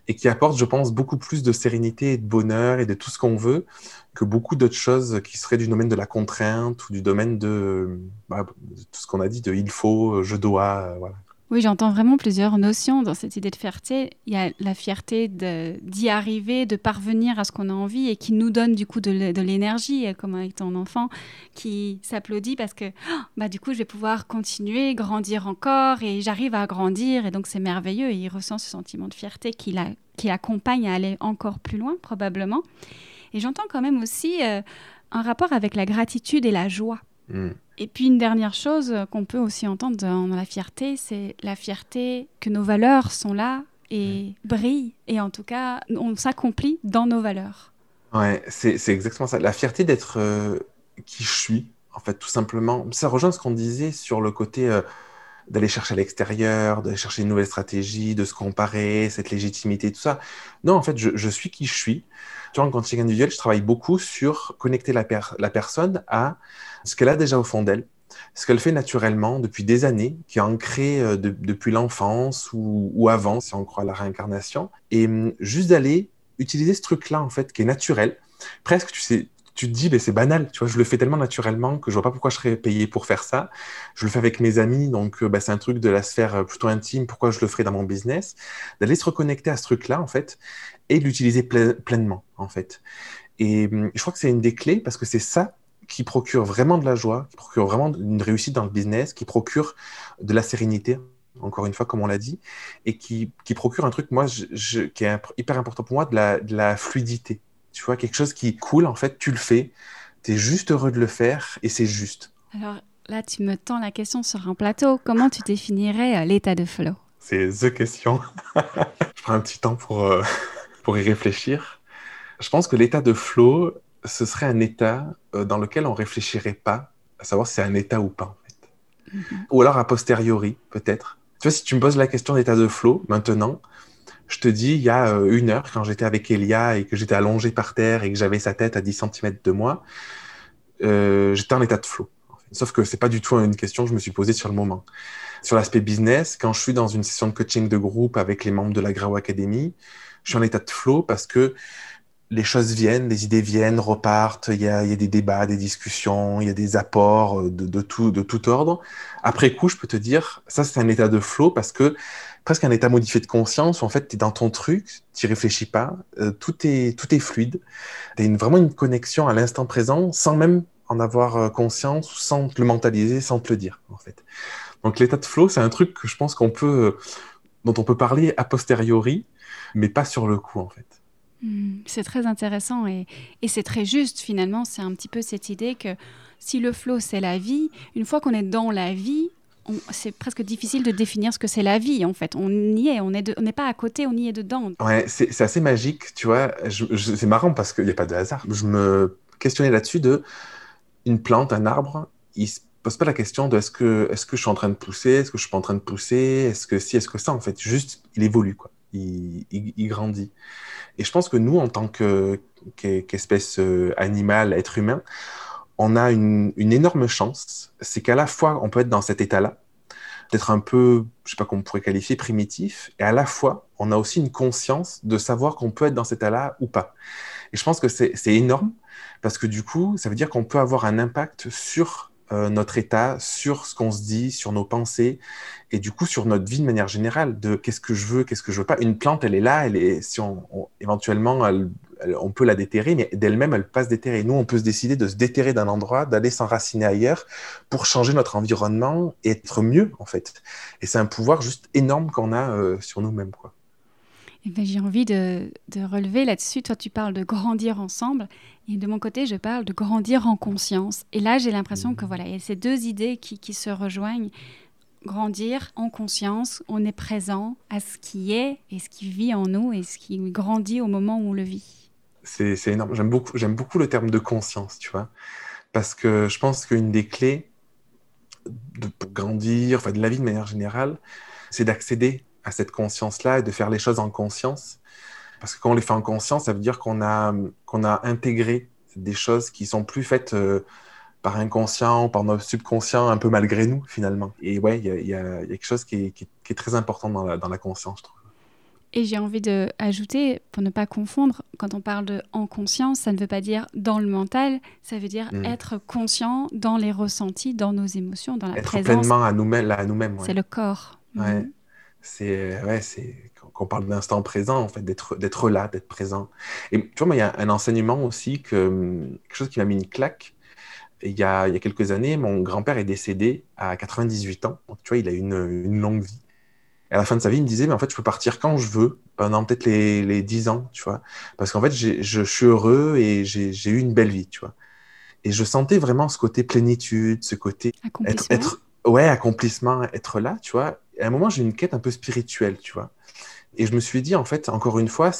Et qui apporte, je pense, beaucoup plus de sérénité et de bonheur et de tout ce qu'on veut que beaucoup d'autres choses qui seraient du domaine de la contrainte ou du domaine de, bah, de tout ce qu'on a dit de il faut, je dois, voilà. Oui, j'entends vraiment plusieurs notions dans cette idée de fierté. Il y a la fierté d'y arriver, de parvenir à ce qu'on a envie et qui nous donne du coup de l'énergie, euh, comme avec ton enfant qui s'applaudit parce que oh, bah, du coup je vais pouvoir continuer, grandir encore et j'arrive à grandir et donc c'est merveilleux et il ressent ce sentiment de fierté qui l'accompagne à aller encore plus loin probablement. Et j'entends quand même aussi euh, un rapport avec la gratitude et la joie. Mm. Et puis une dernière chose qu'on peut aussi entendre dans la fierté, c'est la fierté que nos valeurs sont là et brillent. Et en tout cas, on s'accomplit dans nos valeurs. Ouais, c'est exactement ça. La fierté d'être euh, qui je suis, en fait, tout simplement. Ça rejoint ce qu'on disait sur le côté euh, d'aller chercher à l'extérieur, d'aller chercher une nouvelle stratégie, de se comparer, cette légitimité, tout ça. Non, en fait, je, je suis qui je suis. Tu vois, en coaching individuel, je travaille beaucoup sur connecter la, la personne à ce qu'elle a déjà au fond d'elle ce qu'elle fait naturellement depuis des années, qui est ancré euh, depuis l'enfance ou, avant, si on croit à la réincarnation, et hum, juste d'aller utiliser ce truc-là, en fait, qui est naturel. Presque, tu sais, tu te dis, mais c'est banal, tu vois, je le fais tellement naturellement que je vois pas pourquoi je serais payé pour faire ça. Je le fais avec mes amis, donc euh, bah, c'est un truc de la sphère euh, plutôt intime, pourquoi je le ferais dans mon business? D'aller se reconnecter à ce truc-là, en fait, et de l'utiliser pleinement, en fait. Et hum, je crois que c'est une des clés parce que c'est ça qui procure vraiment de la joie, qui procure vraiment une réussite dans le business, qui procure de la sérénité, encore une fois, comme on l'a dit, et qui, qui, procure un truc, moi, je, qui est hyper important pour moi, de la, de la, fluidité. Tu vois, quelque chose qui coule, en fait, tu le fais, tu es juste heureux de le faire, et c'est juste. Alors là, tu me tends la question sur un plateau. Comment tu définirais euh, l'état de flow? C'est the question. je prends un petit temps pour, euh, pour y réfléchir. Je pense que l'état de flow, ce serait un état euh, dans lequel on réfléchirait pas à savoir si c'est un état ou pas, en fait. Mm-hmm. Ou alors a posteriori, peut-être. Tu vois, si tu me poses la question d'état de flow, maintenant, je te dis, il y a euh, une heure, quand j'étais avec Elia et que j'étais allongé par terre et que j'avais sa tête à 10 cm de moi, euh, j'étais en état de flow. Sauf que c'est pas du tout une question que je me suis posée sur le moment. Sur l'aspect business, quand je suis dans une session de coaching de groupe avec les membres de la Grau Academy, je suis en état de flow parce que les choses viennent, les idées viennent, repartent, il y a, des débats, des discussions, il y a des apports euh, de, tout, de tout ordre. Après coup, je peux te dire, ça c'est un état de flow parce que presque un état modifié de conscience où en fait tu es dans ton truc, tu réfléchis pas, euh, tout, est, tout est fluide. Tu as vraiment une connexion à l'instant présent sans même en avoir euh, conscience, sans te le mentaliser, sans te le dire en fait. Donc l'état de flow, c'est un truc que je pense qu'on peut, dont on peut parler a posteriori, mais pas sur le coup en fait. Hmm, c'est très intéressant et, c'est très juste finalement. C'est un petit peu cette idée que si le flow c'est la vie, une fois qu'on est dans la vie, c'est presque difficile de définir ce que c'est la vie en fait. On y est, on n'est pas à côté, on y est dedans. Ouais, c'est assez magique, tu vois. c'est marrant parce qu'il n'y a pas de hasard. Je me questionnais là-dessus de une plante, un arbre, il se pose pas la question de est-ce que, est que je suis en train de pousser, est-ce que je suis pas en train de pousser, est-ce que si, est-ce que ça en fait. Juste, il évolue quoi il, grandit. Et je pense que nous, en tant qu'espèce euh, animale, être humain, on a une, énorme chance. C'est qu'à la fois, on peut être dans cet état-là, peut-être un peu, je sais pas comment on pourrait qualifier, primitif, et à la fois, on a aussi une conscience de savoir qu'on peut être dans cet état-là ou pas. Et je pense que c'est énorme, parce que du coup, ça veut dire qu'on peut avoir un impact sur euh, notre état, sur ce qu'on se dit, sur nos pensées, et du coup sur notre vie de manière générale, de qu'est-ce que je veux, qu'est-ce que je veux pas. Une plante, elle est là, elle est, si on, éventuellement, on peut la déterrer, mais d'elle-même, elle passe déterrer. Nous, on peut se décider de se déterrer d'un endroit, d'aller s'enraciner ailleurs pour changer notre environnement et être mieux, en fait. Et c'est un pouvoir juste énorme qu'on a euh, sur nous-mêmes, quoi. Eh ben, j'ai envie de, relever là-dessus. Toi, tu parles de grandir ensemble. Et de mon côté, je parle de grandir en conscience. Et là, j'ai l'impression que voilà, il y a ces deux idées qui, se rejoignent. Grandir en conscience, on est présent à ce qui est et ce qui vit en nous et ce qui grandit au moment où on le vit. C'est énorme. J'aime beaucoup, beaucoup le terme de conscience, tu vois. Parce que je pense qu'une des clés de, pour grandir, enfin de la vie de manière générale, c'est d'accéder à cette conscience-là et de faire les choses en conscience. Parce que quand on les fait en conscience, ça veut dire qu'on a, qu'on a intégré des choses qui sont plus faites euh, par inconscient, par notre subconscient, un peu malgré nous, finalement. Et ouais, il y, y a, quelque chose qui est, qui, est, très important dans la, dans la conscience, je trouve. Et j'ai envie d'ajouter, pour ne pas confondre, quand on parle de en conscience, ça ne veut pas dire dans le mental, ça veut dire mm. être conscient dans les ressentis, dans nos émotions, dans la être présence. Être pleinement à nous-mêmes. nous C'est le corps. Ouais. Mm c'est ouais, c'est qu'on parle d'instant présent en fait, d'être d'être là, d'être présent. Et tu vois, il y a un enseignement aussi que quelque chose qui m'a mis une claque. Il y a, il y a quelques années, mon grand-père est décédé à 98 ans. Donc, tu vois, il a une, une longue vie. Et à la fin de sa vie, il me disait, mais en fait, je peux partir quand je veux, pendant peut-être les, les 10 ans, tu vois. Parce qu'en fait, je suis heureux et j'ai eu une belle vie, tu vois. Et je sentais vraiment ce côté plénitude, ce côté être, être, ouais, accomplissement, être là, tu vois à un moment, j'ai une quête un peu spirituelle, tu vois. Et je me suis dit, en fait, encore une fois,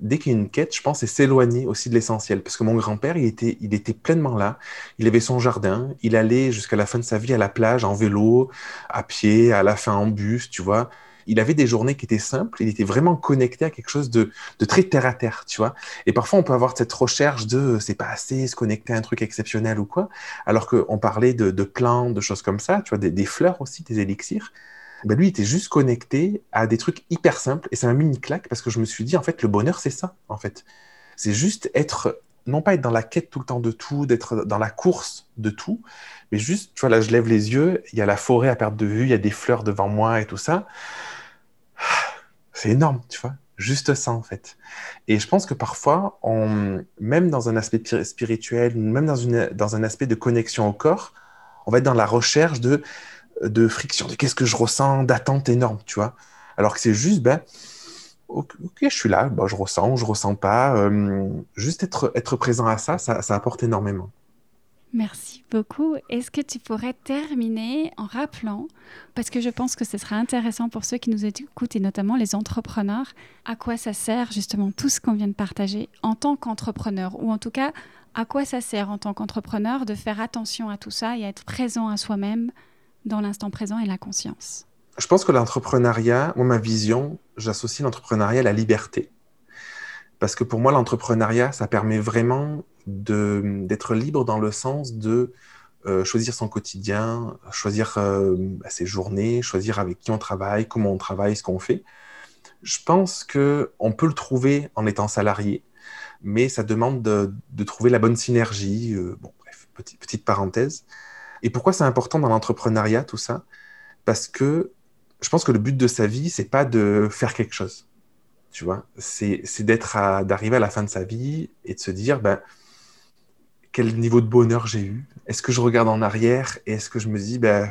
dès qu'il y a une quête, je pense, c'est s'éloigner aussi de l'essentiel. Parce que mon grand-père, il était, il était pleinement là. Il avait son jardin. Il allait jusqu'à la fin de sa vie à la plage, en vélo, à pied, à la fin en bus, tu vois. il avait des journées qui étaient simples, il était vraiment connecté à quelque chose de, très terre à terre, tu vois. Et parfois, on peut avoir cette recherche de c'est pas assez, se connecter à un truc exceptionnel ou quoi, alors qu'on parlait de, de plantes, de choses comme ça, tu vois, des, fleurs aussi, des élixirs. Ben lui, il était juste connecté à des trucs hyper simples et ça m'a mis une claque parce que je me suis dit, en fait, le bonheur, c'est ça, en fait. C'est juste être non pas être dans la quête tout le temps de tout, d'être dans la course de tout, mais juste, tu vois, là, je lève les yeux, il y a la forêt à perte de vue, il y a des fleurs devant moi et tout ça. C'est énorme, tu vois. Juste ça, en fait. Et je pense que parfois, on, même dans un aspect spirituel, même dans, une, dans un aspect de connexion au corps, on va être dans la recherche de, de friction, de qu'est-ce que je ressens, d'attente énorme, tu vois. Alors que c'est juste, ben, ok, je suis là, bah, je ressens je ressens pas. Euh, juste être, être présent à ça, ça, apporte énormément. Merci beaucoup. Est-ce que tu pourrais terminer en rappelant, parce que je pense que ce sera intéressant pour ceux qui nous écoutent et notamment les entrepreneurs, à quoi ça sert justement tout ce qu'on vient de partager en tant qu'entrepreneur, ou en tout cas à quoi ça sert en tant qu'entrepreneur de faire attention à tout ça et être présent à soi-même dans l'instant présent et la conscience je pense que l'entrepreneuriat, moi, ma vision, j'associe l'entrepreneuriat à la liberté. Parce que pour moi, l'entrepreneuriat, ça permet vraiment d'être libre dans le sens de euh, choisir son quotidien, choisir euh, ses journées, choisir avec qui on travaille, comment on travaille, ce qu'on fait. Je pense qu'on peut le trouver en étant salarié, mais ça demande de, trouver la bonne synergie. Euh, bon, bref, petite parenthèse. Et pourquoi c'est important dans l'entrepreneuriat, tout ça? Parce que je pense que le but de sa vie, c'est pas de faire quelque chose. Tu vois, c'est d'être d'arriver à la fin de sa vie et de se dire, ben, quel niveau de bonheur j'ai eu? Est-ce que je regarde en arrière et est-ce que je me dis, ben,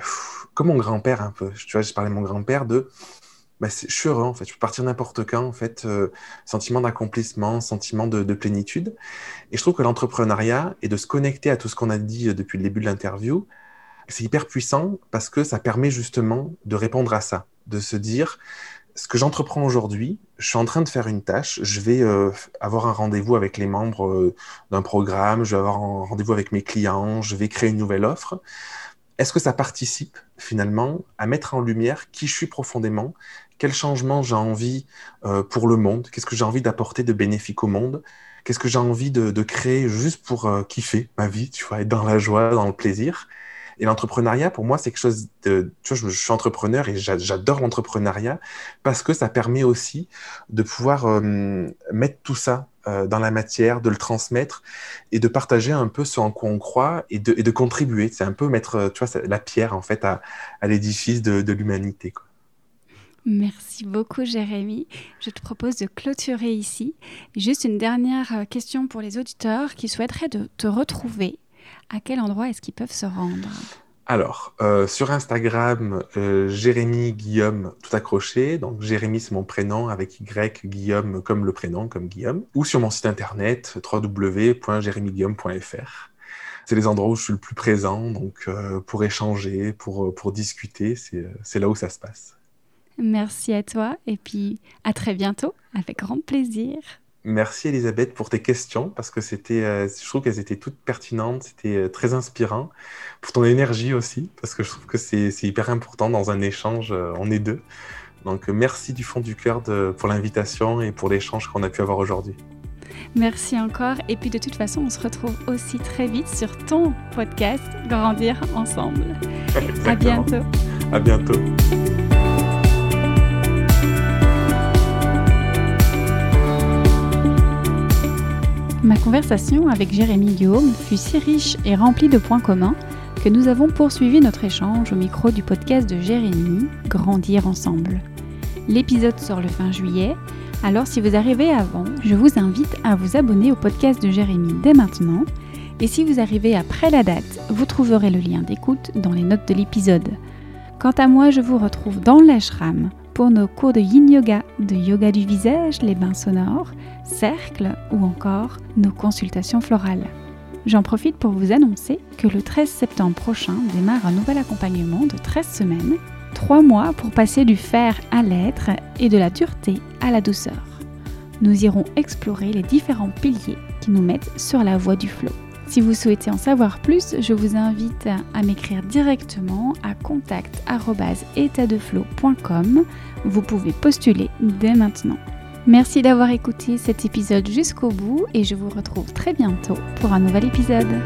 comme mon grand-père un peu, tu vois, je parlais de mon grand-père de, ben, je suis heureux en fait, je peux partir n'importe quand en fait, euh, sentiment d'accomplissement, sentiment de, de, plénitude. Et je trouve que l'entrepreneuriat et de se connecter à tout ce qu'on a dit euh, depuis le début de l'interview, c'est hyper puissant parce que ça permet justement de répondre à ça, de se dire, ce que j'entreprends aujourd'hui, je suis en train de faire une tâche, je vais euh, avoir un rendez-vous avec les membres euh, d'un programme, je vais avoir un rendez-vous avec mes clients, je vais créer une nouvelle offre. Est-ce que ça participe finalement à mettre en lumière qui je suis profondément, quel changement j'ai envie euh, pour le monde, qu'est-ce que j'ai envie d'apporter de bénéfique au monde, qu'est-ce que j'ai envie de, de, créer juste pour kiffer ma vie, tu vois, être dans la joie, dans le plaisir? Et l'entrepreneuriat, pour moi, c'est quelque chose de... Tu vois, je, suis entrepreneur et j'adore l'entrepreneuriat parce que ça permet aussi de pouvoir euh, mettre tout ça euh, dans la matière, de le transmettre et de partager un peu ce en quoi on croit et de, contribuer. C'est un peu mettre, tu vois, la pierre, en fait, à, l'édifice de, de l'humanité, Merci beaucoup Jérémy. Je te propose de clôturer ici. Juste une dernière euh, question pour les auditeurs qui souhaiteraient de te retrouver à quel endroit est-ce qu'ils peuvent se rendre? Alors, euh, sur Instagram, euh, Jérémy Guillaume tout accroché. Donc, Jérémy, c'est mon prénom avec Y, Guillaume comme le prénom, comme Guillaume. Ou sur mon site internet, www.jérémyguillaume.fr. C'est les endroits où je suis le plus présent, donc euh, pour échanger, pour, pour discuter, c'est là où ça se passe. Merci à toi et puis à très bientôt, avec grand plaisir. Merci Elisabeth pour tes questions parce que c'était, euh, je trouve qu'elles étaient toutes pertinentes, c'était euh, très inspirant. Pour ton énergie aussi parce que je trouve que c'est hyper important dans un échange, euh, on est deux. Donc merci du fond du cœur pour l'invitation et pour l'échange qu'on a pu avoir aujourd'hui. Merci encore et puis de toute façon on se retrouve aussi très vite sur ton podcast Grandir ensemble. À bientôt. À bientôt. Ma conversation avec Jérémy Guillaume fut si riche et remplie de points communs que nous avons poursuivi notre échange au micro du podcast de Jérémy, Grandir ensemble. L'épisode sort le fin juillet, alors si vous arrivez avant, je vous invite à vous abonner au podcast de Jérémy dès maintenant. Et si vous arrivez après la date, vous trouverez le lien d'écoute dans les notes de l'épisode. Quant à moi, je vous retrouve dans l'ashram pour nos cours de yin yoga, de yoga du visage, les bains sonores, cercles ou encore nos consultations florales. J'en profite pour vous annoncer que le 13 septembre prochain démarre un nouvel accompagnement de 13 semaines, 3 mois pour passer du fer à l'être et de la dureté à la douceur. Nous irons explorer les différents piliers qui nous mettent sur la voie du flot. Si vous souhaitez en savoir plus, je vous invite à m'écrire directement à contact@étatdeflow.com. Vous pouvez postuler dès maintenant. Merci d'avoir écouté cet épisode jusqu'au bout et je vous retrouve très bientôt pour un nouvel épisode.